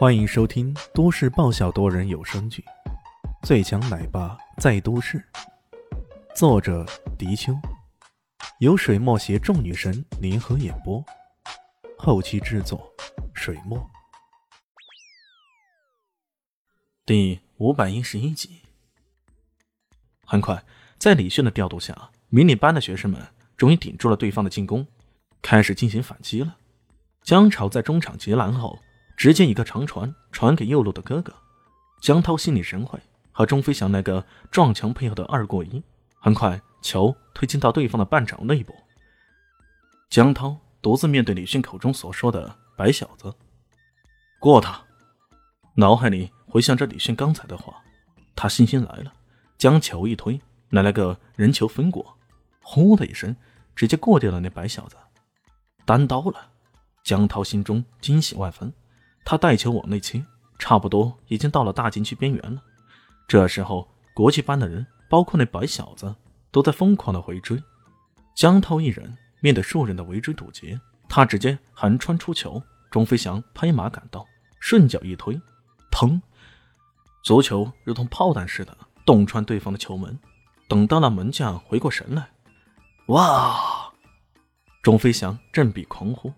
欢迎收听都市爆笑多人有声剧《最强奶爸在都市》，作者：迪秋，由水墨携众女神联合演播，后期制作：水墨。第五百一十一集。很快，在李炫的调度下，迷你班的学生们终于顶住了对方的进攻，开始进行反击了。江潮在中场截拦后。直接一个长传传给右路的哥哥，江涛心领神会，和钟飞翔那个撞墙配合的二过一，很快球推进到对方的半场内部。江涛独自面对李迅口中所说的“白小子”，过他，脑海里回想着李迅刚才的话，他信心来了，将球一推，来了个人球分过，呼的一声，直接过掉了那白小子，单刀了。江涛心中惊喜万分。他带球往内切，差不多已经到了大禁区边缘了。这时候，国际班的人，包括那白小子，都在疯狂的回追。江涛一人面对数人的围追堵截，他直接横穿出球。钟飞翔拍马赶到，顺脚一推，砰！足球如同炮弹似的洞穿对方的球门。等到了门将回过神来，哇！钟飞翔振臂狂呼，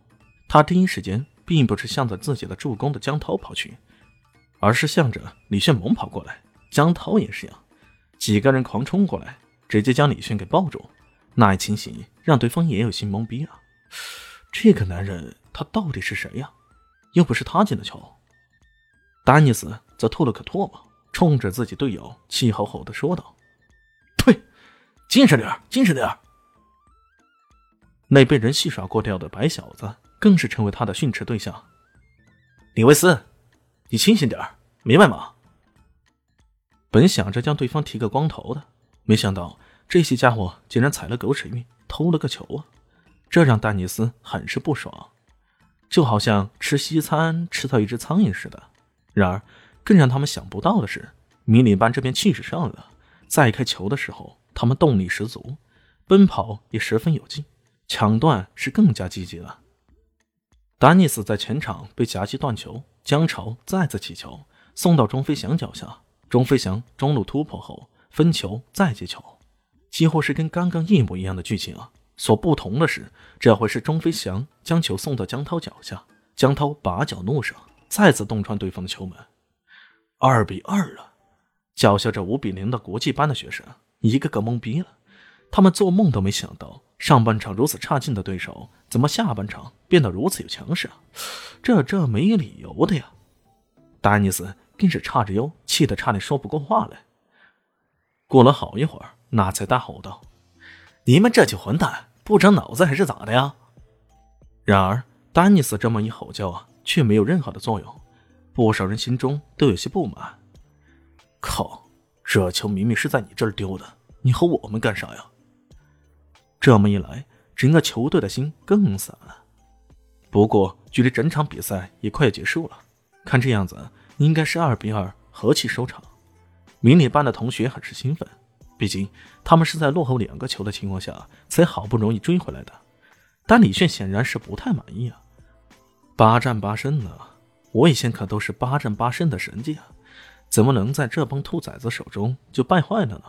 他第一时间。并不是向着自己的助攻的江涛跑去，而是向着李炫猛跑过来。江涛也是一样，几个人狂冲过来，直接将李炫给抱住。那一情形让对方也有些懵逼啊！这个男人他到底是谁呀？又不是他进的球。丹尼斯则吐了口唾沫，冲着自己队友气吼吼的说道：“呸！精神点，精神点！”那被人戏耍过掉的白小子。更是成为他的训斥对象。李维斯，你清醒点明白吗？本想着将对方剃个光头的，没想到这些家伙竟然踩了狗屎运，偷了个球啊！这让丹尼斯很是不爽，就好像吃西餐吃到一只苍蝇似的。然而，更让他们想不到的是，迷你班这边气势上了，再开球的时候，他们动力十足，奔跑也十分有劲，抢断是更加积极了。丹尼斯在前场被夹击断球，江潮再次起球送到钟飞翔脚下，钟飞翔中路突破后分球再接球，几乎是跟刚刚一模一样的剧情啊！所不同的是，这回是钟飞翔将球送到江涛脚下，江涛把脚怒上，再次洞穿对方的球门，二比二了。脚下着五比零的国际班的学生一个个懵逼了，他们做梦都没想到。上半场如此差劲的对手，怎么下半场变得如此有强势啊？这这没理由的呀！丹尼斯更是叉着腰，气得差点说不过话来。过了好一会儿，那才大吼道：“你们这群混蛋，不长脑子还是咋的呀？”然而，丹尼斯这么一吼叫啊，却没有任何的作用。不少人心中都有些不满。靠，这球明明是在你这儿丢的，你和我们干啥呀？这么一来，整个球队的心更散了。不过，距离整场比赛也快要结束了，看这样子，应该是二比二和气收场。迷你班的同学很是兴奋，毕竟他们是在落后两个球的情况下才好不容易追回来的。但李炫显然是不太满意啊！八战八胜呢，我以前可都是八战八胜的神迹啊，怎么能在这帮兔崽子手中就败坏了呢？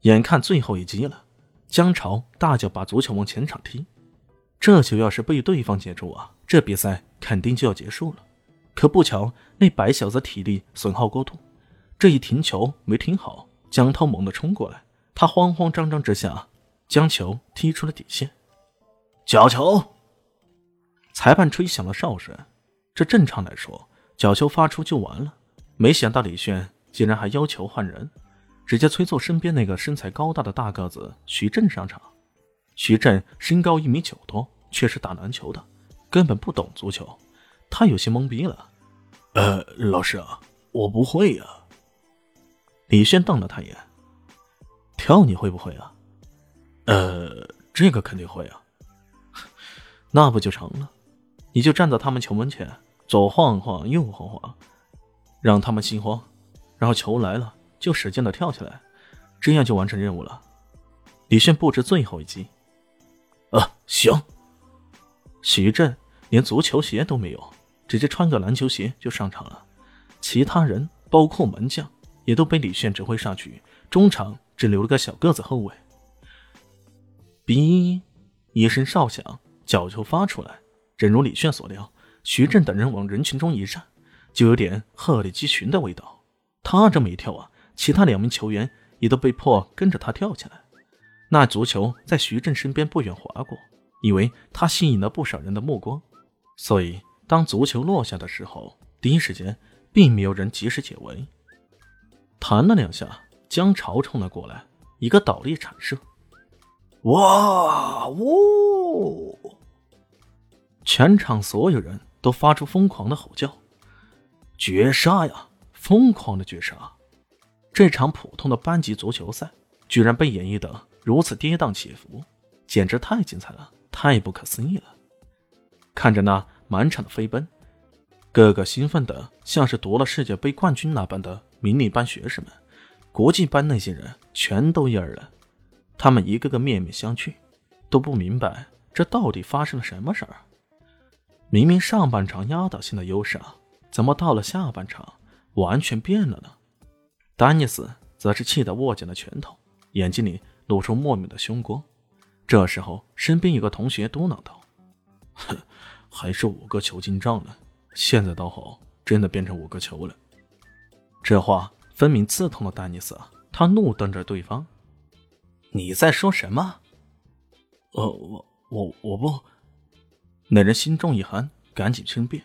眼看最后一击了。江潮大脚：“把足球往前场踢！”这球要是被对方接住啊，这比赛肯定就要结束了。可不巧，那白小子体力损耗过度，这一停球没停好，江涛猛地冲过来，他慌慌张张之下将球踢出了底线。角球！裁判吹响了哨声。这正常来说，角球发出就完了。没想到李炫竟然还要求换人。直接催促身边那个身材高大的大个子徐震上场。徐震身高一米九多，却是打篮球的，根本不懂足球。他有些懵逼了。呃，老师啊，我不会呀。李轩瞪了他一眼。跳你会不会啊？呃，这个肯定会啊。那不就成了？你就站在他们球门前，左晃晃，右晃晃，让他们心慌，然后球来了。就使劲的跳起来，这样就完成任务了。李炫布置最后一击。啊，行。徐震连足球鞋都没有，直接穿个篮球鞋就上场了，其他人包括门将也都被李炫指挥上去，中场只留了个小个子后卫。哔，一声哨响，角球发出来，正如李炫所料，徐震等人往人群中一站，就有点鹤立鸡群的味道。他这么一跳啊，其他两名球员也都被迫跟着他跳起来。那足球在徐震身边不远划过，以为他吸引了不少人的目光，所以当足球落下的时候，第一时间并没有人及时解围。弹了两下，江潮冲了过来，一个倒立铲射。哇呜！全场所有人都发出疯狂的吼叫，绝杀呀！疯狂的绝杀！这场普通的班级足球赛居然被演绎的如此跌宕起伏，简直太精彩了，太不可思议了！看着那满场的飞奔，个个兴奋的像是夺了世界杯冠军那般的迷你班学生们，国际班那些人全都蔫了。他们一个个面面相觑，都不明白这到底发生了什么事儿。明明上半场压倒性的优势啊，怎么到了下半场完全变了呢？丹尼斯则是气得握紧了拳头，眼睛里露出莫名的凶光。这时候，身边有个同学嘟囔道：“哼，还是五个球进账呢，现在倒好，真的变成五个球了。”这话分明刺痛了丹尼斯！他怒瞪着对方。你在说什么？呃，我我我不。那人心中一寒，赶紧申辩。